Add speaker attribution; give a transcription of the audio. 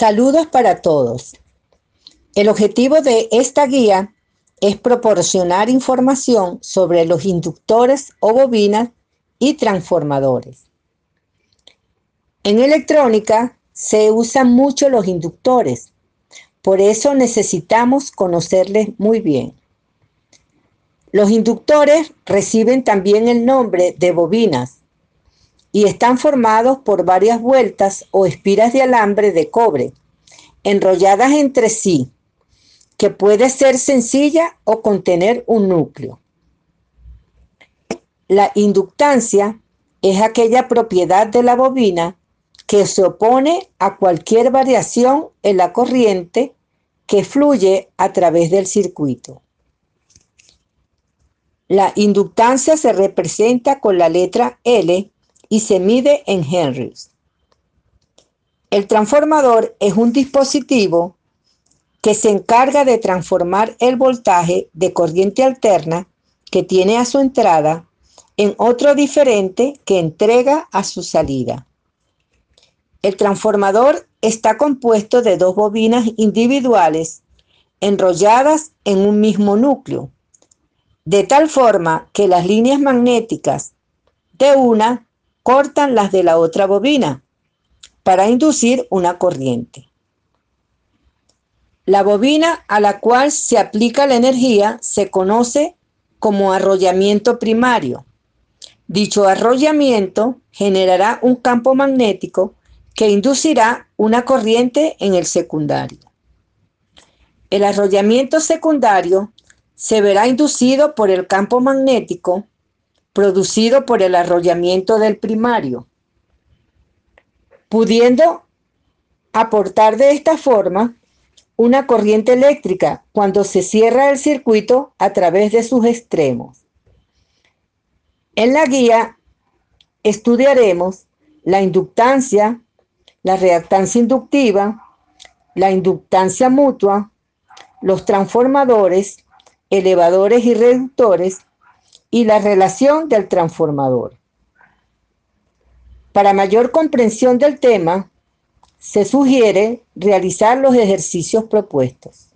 Speaker 1: Saludos para todos. El objetivo de esta guía es proporcionar información sobre los inductores o bobinas y transformadores. En electrónica se usan mucho los inductores, por eso necesitamos conocerles muy bien. Los inductores reciben también el nombre de bobinas y están formados por varias vueltas o espiras de alambre de cobre, enrolladas entre sí, que puede ser sencilla o contener un núcleo. La inductancia es aquella propiedad de la bobina que se opone a cualquier variación en la corriente que fluye a través del circuito. La inductancia se representa con la letra L y se mide en henrys. El transformador es un dispositivo que se encarga de transformar el voltaje de corriente alterna que tiene a su entrada en otro diferente que entrega a su salida. El transformador está compuesto de dos bobinas individuales enrolladas en un mismo núcleo, de tal forma que las líneas magnéticas de una cortan las de la otra bobina para inducir una corriente. La bobina a la cual se aplica la energía se conoce como arrollamiento primario. Dicho arrollamiento generará un campo magnético que inducirá una corriente en el secundario. El arrollamiento secundario se verá inducido por el campo magnético producido por el arrollamiento del primario, pudiendo aportar de esta forma una corriente eléctrica cuando se cierra el circuito a través de sus extremos. En la guía estudiaremos la inductancia, la reactancia inductiva, la inductancia mutua, los transformadores, elevadores y reductores y la relación del transformador. Para mayor comprensión del tema, se sugiere realizar los ejercicios propuestos.